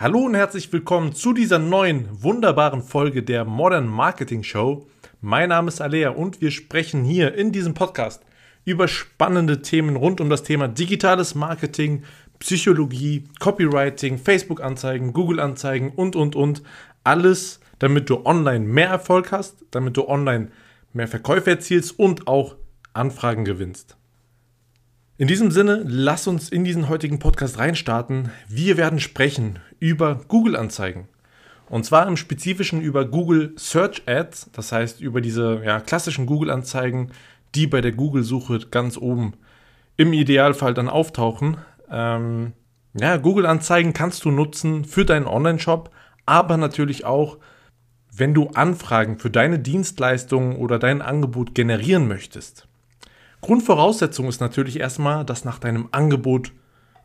Hallo und herzlich willkommen zu dieser neuen, wunderbaren Folge der Modern Marketing Show. Mein Name ist Alea und wir sprechen hier in diesem Podcast über spannende Themen rund um das Thema digitales Marketing, Psychologie, Copywriting, Facebook-Anzeigen, Google-Anzeigen und, und, und. Alles, damit du online mehr Erfolg hast, damit du online mehr Verkäufe erzielst und auch Anfragen gewinnst. In diesem Sinne, lass uns in diesen heutigen Podcast reinstarten. Wir werden sprechen über Google-Anzeigen. Und zwar im Spezifischen über Google Search Ads, das heißt über diese ja, klassischen Google-Anzeigen, die bei der Google-Suche ganz oben im Idealfall dann auftauchen. Ähm, ja, Google-Anzeigen kannst du nutzen für deinen Online-Shop, aber natürlich auch, wenn du Anfragen für deine Dienstleistung oder dein Angebot generieren möchtest. Grundvoraussetzung ist natürlich erstmal, dass nach deinem Angebot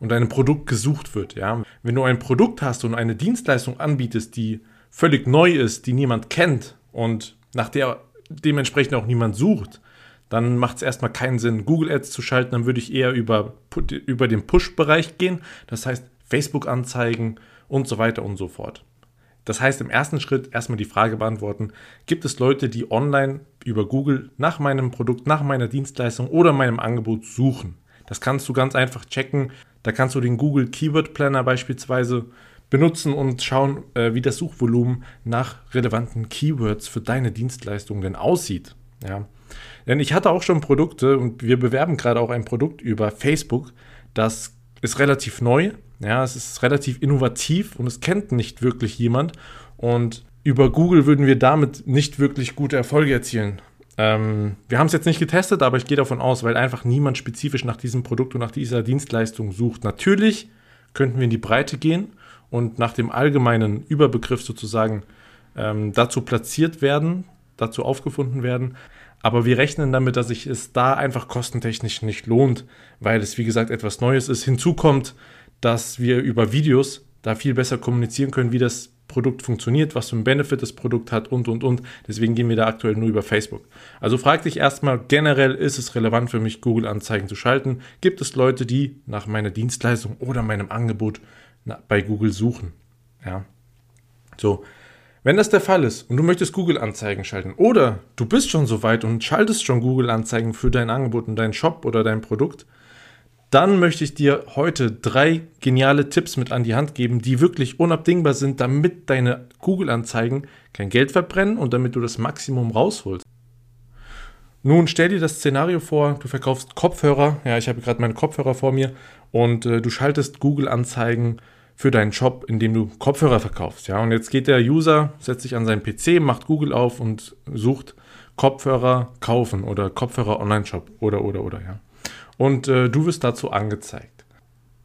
und deinem Produkt gesucht wird. Ja? Wenn du ein Produkt hast und eine Dienstleistung anbietest, die völlig neu ist, die niemand kennt und nach der dementsprechend auch niemand sucht, dann macht es erstmal keinen Sinn, Google Ads zu schalten. Dann würde ich eher über, über den Push-Bereich gehen. Das heißt, Facebook-Anzeigen und so weiter und so fort. Das heißt, im ersten Schritt erstmal die Frage beantworten, gibt es Leute, die online über Google nach meinem Produkt, nach meiner Dienstleistung oder meinem Angebot suchen? Das kannst du ganz einfach checken. Da kannst du den Google Keyword Planner beispielsweise benutzen und schauen, äh, wie das Suchvolumen nach relevanten Keywords für deine Dienstleistung denn aussieht. Ja. Denn ich hatte auch schon Produkte und wir bewerben gerade auch ein Produkt über Facebook, das ist relativ neu, ja, es ist relativ innovativ und es kennt nicht wirklich jemand. Und über Google würden wir damit nicht wirklich gute Erfolge erzielen. Ähm, wir haben es jetzt nicht getestet, aber ich gehe davon aus, weil einfach niemand spezifisch nach diesem Produkt und nach dieser Dienstleistung sucht. Natürlich könnten wir in die Breite gehen und nach dem allgemeinen Überbegriff sozusagen ähm, dazu platziert werden, dazu aufgefunden werden. Aber wir rechnen damit, dass sich es da einfach kostentechnisch nicht lohnt, weil es wie gesagt etwas Neues ist. Hinzu kommt, dass wir über Videos da viel besser kommunizieren können, wie das Produkt funktioniert, was für einen Benefit das Produkt hat und, und, und. Deswegen gehen wir da aktuell nur über Facebook. Also frag dich erstmal, generell ist es relevant für mich, Google-Anzeigen zu schalten? Gibt es Leute, die nach meiner Dienstleistung oder meinem Angebot bei Google suchen? Ja. So. Wenn das der Fall ist und du möchtest Google-Anzeigen schalten oder du bist schon so weit und schaltest schon Google-Anzeigen für dein Angebot und deinen Shop oder dein Produkt, dann möchte ich dir heute drei geniale Tipps mit an die Hand geben, die wirklich unabdingbar sind, damit deine Google-Anzeigen kein Geld verbrennen und damit du das Maximum rausholst. Nun stell dir das Szenario vor, du verkaufst Kopfhörer, ja, ich habe gerade meine Kopfhörer vor mir und äh, du schaltest Google-Anzeigen für deinen Shop, indem du Kopfhörer verkaufst, ja. Und jetzt geht der User, setzt sich an seinen PC, macht Google auf und sucht Kopfhörer kaufen oder Kopfhörer Online-Shop oder oder oder, ja und äh, du wirst dazu angezeigt.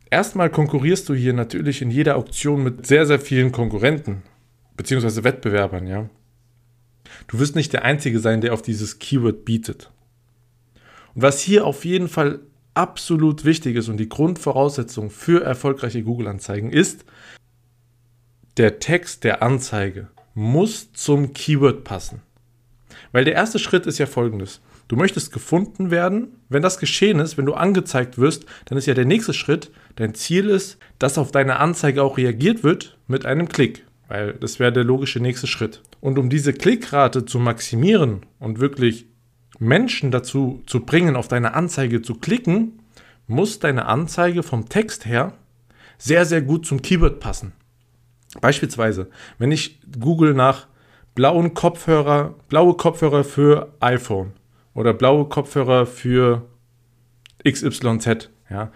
Erstmal konkurrierst du hier natürlich in jeder Auktion mit sehr, sehr vielen Konkurrenten beziehungsweise Wettbewerbern, ja. Du wirst nicht der Einzige sein, der auf dieses Keyword bietet. Und was hier auf jeden Fall absolut wichtig ist und die Grundvoraussetzung für erfolgreiche Google-Anzeigen ist, der Text der Anzeige muss zum Keyword passen. Weil der erste Schritt ist ja folgendes. Du möchtest gefunden werden. Wenn das geschehen ist, wenn du angezeigt wirst, dann ist ja der nächste Schritt, dein Ziel ist, dass auf deine Anzeige auch reagiert wird mit einem Klick, weil das wäre der logische nächste Schritt. Und um diese Klickrate zu maximieren und wirklich Menschen dazu zu bringen, auf deine Anzeige zu klicken, muss deine Anzeige vom Text her sehr, sehr gut zum Keyword passen. Beispielsweise, wenn ich google nach blauen Kopfhörer, blaue Kopfhörer für iPhone, oder blaue Kopfhörer für XYZ. Ja.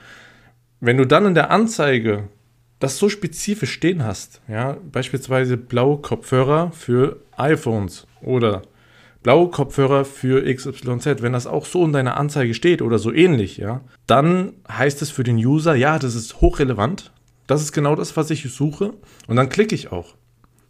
Wenn du dann in der Anzeige das so spezifisch stehen hast, ja, beispielsweise blaue Kopfhörer für iPhones oder blaue Kopfhörer für XYZ, wenn das auch so in deiner Anzeige steht oder so ähnlich, ja, dann heißt es für den User, ja, das ist hochrelevant, das ist genau das, was ich suche und dann klicke ich auch.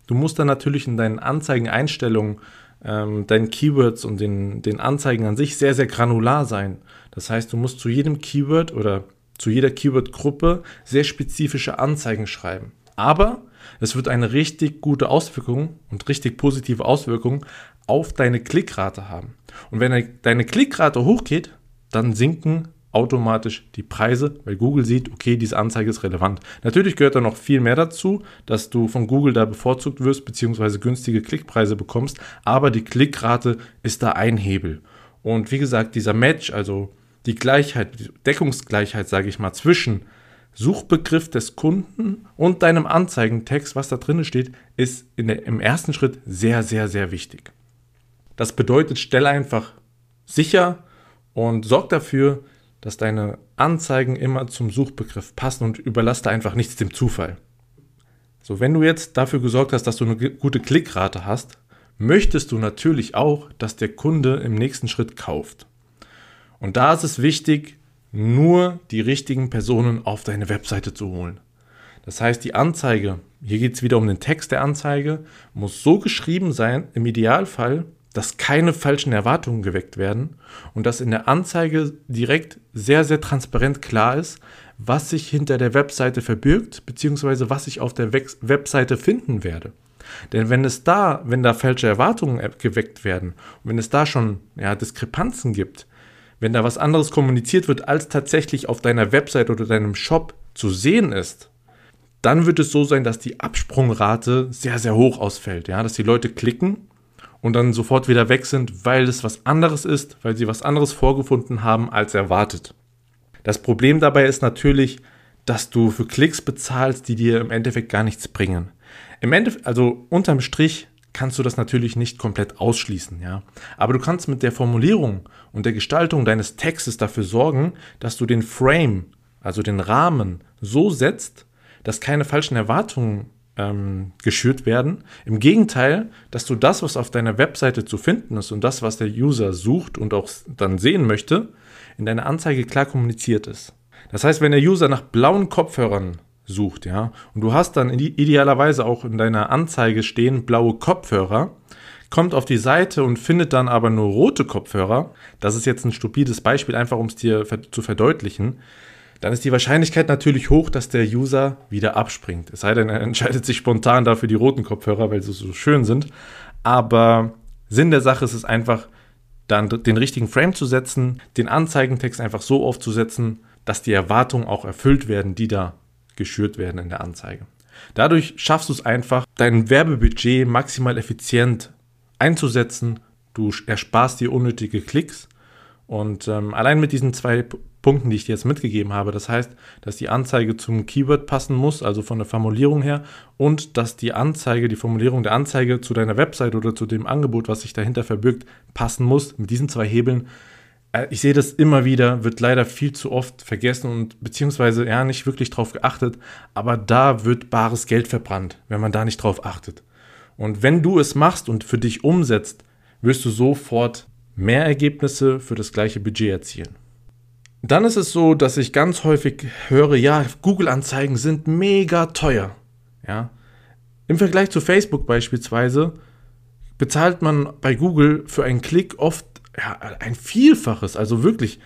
Du musst dann natürlich in deinen Anzeigeneinstellungen ähm, deinen Keywords und den, den Anzeigen an sich sehr, sehr granular sein. Das heißt, du musst zu jedem Keyword oder zu jeder Keyword-Gruppe sehr spezifische Anzeigen schreiben. Aber es wird eine richtig gute Auswirkung und richtig positive Auswirkung auf deine Klickrate haben. Und wenn deine Klickrate hochgeht, dann sinken automatisch die Preise, weil Google sieht, okay, diese Anzeige ist relevant. Natürlich gehört da noch viel mehr dazu, dass du von Google da bevorzugt wirst, beziehungsweise günstige Klickpreise bekommst, aber die Klickrate ist da ein Hebel. Und wie gesagt, dieser Match, also die Gleichheit, die Deckungsgleichheit, sage ich mal, zwischen Suchbegriff des Kunden und deinem Anzeigentext, was da drin steht, ist der, im ersten Schritt sehr, sehr, sehr wichtig. Das bedeutet, stell einfach sicher und sorg dafür, dass deine Anzeigen immer zum Suchbegriff passen und überlass da einfach nichts dem Zufall. So, wenn du jetzt dafür gesorgt hast, dass du eine gute Klickrate hast, möchtest du natürlich auch, dass der Kunde im nächsten Schritt kauft. Und da ist es wichtig, nur die richtigen Personen auf deine Webseite zu holen. Das heißt, die Anzeige, hier geht es wieder um den Text der Anzeige, muss so geschrieben sein, im Idealfall, dass keine falschen Erwartungen geweckt werden und dass in der Anzeige direkt sehr, sehr transparent klar ist, was sich hinter der Webseite verbirgt, beziehungsweise was ich auf der Webseite finden werde. Denn wenn es da, wenn da falsche Erwartungen geweckt werden wenn es da schon ja, Diskrepanzen gibt, wenn da was anderes kommuniziert wird, als tatsächlich auf deiner Website oder deinem Shop zu sehen ist, dann wird es so sein, dass die Absprungrate sehr, sehr hoch ausfällt. Ja? Dass die Leute klicken und dann sofort wieder weg sind, weil es was anderes ist, weil sie was anderes vorgefunden haben als erwartet. Das Problem dabei ist natürlich, dass du für Klicks bezahlst, die dir im Endeffekt gar nichts bringen. Im Endeffekt, also unterm Strich kannst du das natürlich nicht komplett ausschließen, ja. Aber du kannst mit der Formulierung und der Gestaltung deines Textes dafür sorgen, dass du den Frame, also den Rahmen, so setzt, dass keine falschen Erwartungen ähm, geschürt werden. Im Gegenteil, dass du das, was auf deiner Webseite zu finden ist und das, was der User sucht und auch dann sehen möchte, in deiner Anzeige klar kommuniziert ist. Das heißt, wenn der User nach blauen Kopfhörern sucht, ja. Und du hast dann idealerweise auch in deiner Anzeige stehen blaue Kopfhörer, kommt auf die Seite und findet dann aber nur rote Kopfhörer. Das ist jetzt ein stupides Beispiel, einfach um es dir zu verdeutlichen. Dann ist die Wahrscheinlichkeit natürlich hoch, dass der User wieder abspringt. Es sei denn, er entscheidet sich spontan dafür die roten Kopfhörer, weil sie so schön sind. Aber Sinn der Sache ist es einfach, dann den richtigen Frame zu setzen, den Anzeigentext einfach so aufzusetzen, dass die Erwartungen auch erfüllt werden, die da geschürt werden in der Anzeige. Dadurch schaffst du es einfach, dein Werbebudget maximal effizient einzusetzen. Du ersparst dir unnötige Klicks. Und ähm, allein mit diesen zwei Punkten, die ich dir jetzt mitgegeben habe, das heißt, dass die Anzeige zum Keyword passen muss, also von der Formulierung her, und dass die Anzeige, die Formulierung der Anzeige zu deiner Website oder zu dem Angebot, was sich dahinter verbirgt, passen muss. Mit diesen zwei Hebeln äh, ich sehe das immer wieder, wird leider viel zu oft vergessen und beziehungsweise ja nicht wirklich drauf geachtet, aber da wird bares Geld verbrannt, wenn man da nicht drauf achtet. Und wenn du es machst und für dich umsetzt, wirst du sofort mehr Ergebnisse für das gleiche Budget erzielen. Dann ist es so, dass ich ganz häufig höre, ja, Google-Anzeigen sind mega teuer. Ja. Im Vergleich zu Facebook beispielsweise bezahlt man bei Google für einen Klick oft ja, ein Vielfaches. Also wirklich,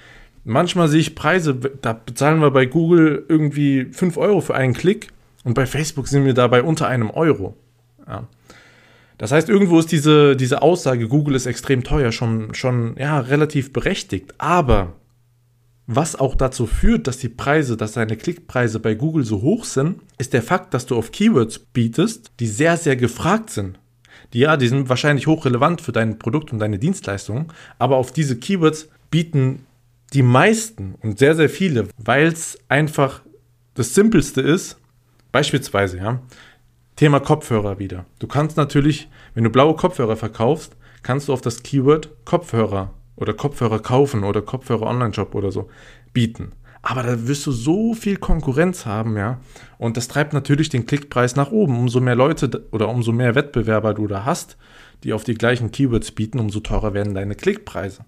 manchmal sehe ich Preise, da bezahlen wir bei Google irgendwie 5 Euro für einen Klick und bei Facebook sind wir dabei unter einem Euro. Ja. Das heißt, irgendwo ist diese, diese Aussage, Google ist extrem teuer, schon, schon ja, relativ berechtigt. Aber was auch dazu führt, dass die Preise, dass deine Klickpreise bei Google so hoch sind, ist der Fakt, dass du auf Keywords bietest, die sehr, sehr gefragt sind die ja, die sind wahrscheinlich hochrelevant für dein Produkt und deine Dienstleistung, aber auf diese Keywords bieten die meisten und sehr, sehr viele, weil es einfach das Simpelste ist, beispielsweise, ja, Thema Kopfhörer wieder. Du kannst natürlich, wenn du blaue Kopfhörer verkaufst, kannst du auf das Keyword Kopfhörer oder Kopfhörer kaufen oder Kopfhörer Online-Shop oder so bieten. Aber da wirst du so viel Konkurrenz haben, ja. Und das treibt natürlich den Klickpreis nach oben. Umso mehr Leute oder umso mehr Wettbewerber du da hast, die auf die gleichen Keywords bieten, umso teurer werden deine Klickpreise.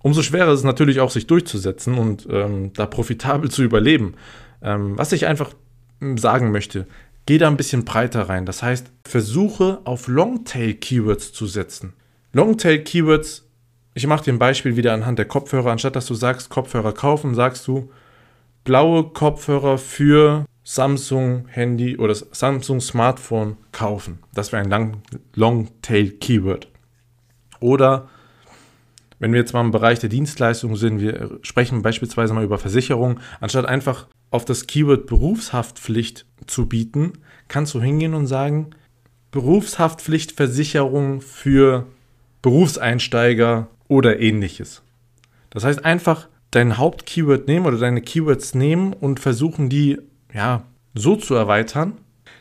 Umso schwerer ist es natürlich auch, sich durchzusetzen und ähm, da profitabel zu überleben. Ähm, was ich einfach hm, sagen möchte, geh da ein bisschen breiter rein. Das heißt, versuche auf Longtail-Keywords zu setzen. Longtail-Keywords ich mache dir ein Beispiel wieder anhand der Kopfhörer. Anstatt dass du sagst, Kopfhörer kaufen, sagst du blaue Kopfhörer für Samsung Handy oder Samsung Smartphone kaufen. Das wäre ein Long-Tail-Keyword. Oder Wenn wir jetzt mal im Bereich der Dienstleistungen sind, wir sprechen beispielsweise mal über Versicherung, anstatt einfach auf das Keyword Berufshaftpflicht zu bieten, kannst du hingehen und sagen, Berufshaftpflichtversicherung für Berufseinsteiger oder ähnliches. Das heißt einfach dein Hauptkeyword nehmen oder deine Keywords nehmen und versuchen die ja so zu erweitern,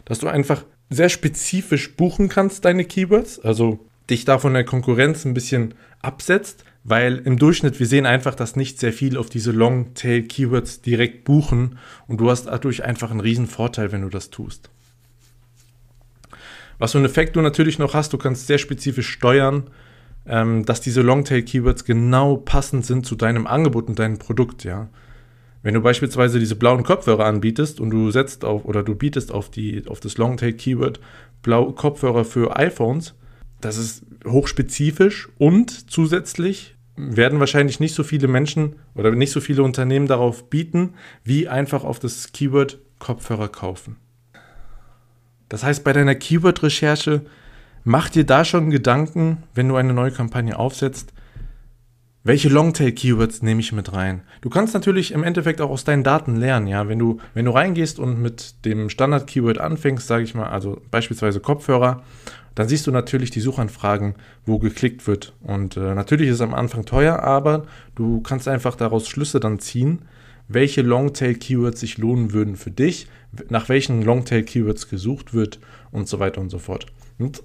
dass du einfach sehr spezifisch buchen kannst deine Keywords, also dich da von der Konkurrenz ein bisschen absetzt, weil im Durchschnitt wir sehen einfach, dass nicht sehr viel auf diese Longtail Keywords direkt buchen und du hast dadurch einfach einen riesen Vorteil, wenn du das tust. Was für einen Effekt du natürlich noch hast, du kannst sehr spezifisch steuern, ähm, dass diese Longtail-Keywords genau passend sind zu deinem Angebot und deinem Produkt, ja. Wenn du beispielsweise diese blauen Kopfhörer anbietest und du setzt auf oder du bietest auf, die, auf das Longtail-Keyword blaue Kopfhörer für iPhones, das ist hochspezifisch und zusätzlich werden wahrscheinlich nicht so viele Menschen oder nicht so viele Unternehmen darauf bieten, wie einfach auf das Keyword Kopfhörer kaufen. Das heißt, bei deiner Keyword-Recherche mach dir da schon Gedanken, wenn du eine neue Kampagne aufsetzt, welche Longtail-Keywords nehme ich mit rein? Du kannst natürlich im Endeffekt auch aus deinen Daten lernen, ja. Wenn du, wenn du reingehst und mit dem Standard-Keyword anfängst, sage ich mal, also beispielsweise Kopfhörer, dann siehst du natürlich die Suchanfragen, wo geklickt wird. Und äh, natürlich ist es am Anfang teuer, aber du kannst einfach daraus Schlüsse dann ziehen, welche Longtail-Keywords sich lohnen würden für dich, nach welchen Longtail-Keywords gesucht wird und so weiter und so fort.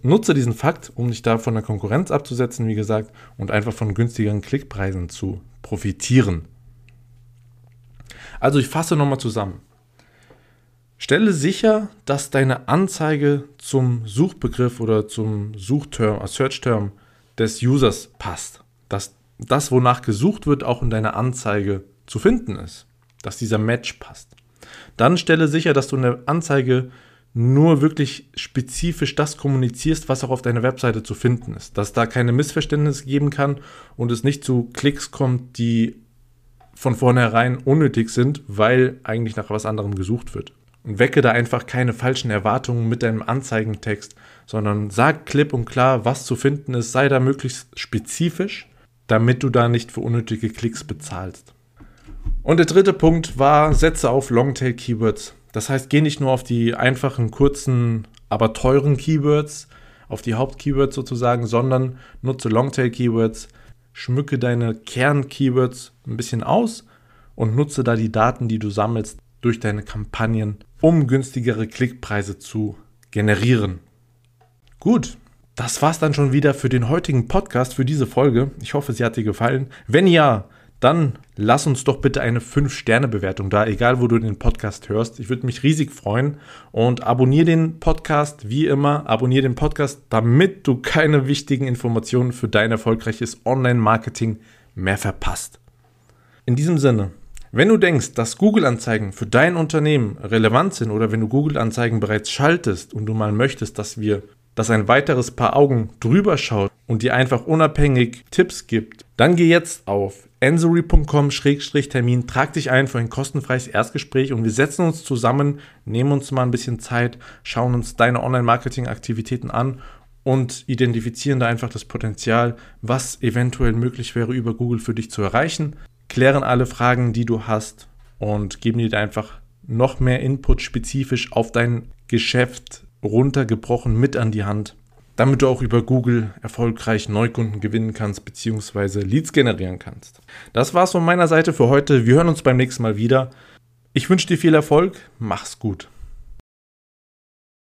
Nutze diesen Fakt, um dich da von der Konkurrenz abzusetzen, wie gesagt, und einfach von günstigeren Klickpreisen zu profitieren. Also ich fasse nochmal zusammen. Stelle sicher, dass deine Anzeige zum Suchbegriff oder zum Suchterm, äh, Search-Term des Users passt. Dass das, wonach gesucht wird, auch in deiner Anzeige zu finden ist. Dass dieser Match passt. Dann stelle sicher, dass du eine Anzeige nur wirklich spezifisch das kommunizierst, was auch auf deiner Webseite zu finden ist. Dass da keine Missverständnisse geben kann und es nicht zu Klicks kommt, die von vornherein unnötig sind, weil eigentlich nach was anderem gesucht wird. Und wecke da einfach keine falschen Erwartungen mit deinem Anzeigentext, sondern sag klipp und klar, was zu finden ist, sei da möglichst spezifisch, damit du da nicht für unnötige Klicks bezahlst. Und der dritte Punkt war, setze auf Longtail-Keywords. Das heißt, geh nicht nur auf die einfachen, kurzen, aber teuren Keywords, auf die Hauptkeywords sozusagen, sondern nutze Longtail-Keywords, schmücke deine Kern-Keywords ein bisschen aus und nutze da die Daten, die du sammelst durch deine Kampagnen, um günstigere Klickpreise zu generieren. Gut, das war's dann schon wieder für den heutigen Podcast, für diese Folge. Ich hoffe, sie hat dir gefallen. Wenn ja, dann lass uns doch bitte eine 5-Sterne-Bewertung da, egal wo du den Podcast hörst. Ich würde mich riesig freuen und abonniere den Podcast wie immer. Abonniere den Podcast, damit du keine wichtigen Informationen für dein erfolgreiches Online-Marketing mehr verpasst. In diesem Sinne, wenn du denkst, dass Google-Anzeigen für dein Unternehmen relevant sind oder wenn du Google-Anzeigen bereits schaltest und du mal möchtest, dass wir dass ein weiteres Paar Augen drüber schaut und dir einfach unabhängig Tipps gibt, dann geh jetzt auf ensory.com-termin, trag dich ein für ein kostenfreies Erstgespräch und wir setzen uns zusammen, nehmen uns mal ein bisschen Zeit, schauen uns deine Online-Marketing-Aktivitäten an und identifizieren da einfach das Potenzial, was eventuell möglich wäre, über Google für dich zu erreichen, klären alle Fragen, die du hast und geben dir einfach noch mehr Input spezifisch auf dein Geschäft runtergebrochen mit an die Hand, damit du auch über Google erfolgreich Neukunden gewinnen kannst bzw. Leads generieren kannst. Das war's von meiner Seite für heute. Wir hören uns beim nächsten Mal wieder. Ich wünsche dir viel Erfolg. Mach's gut.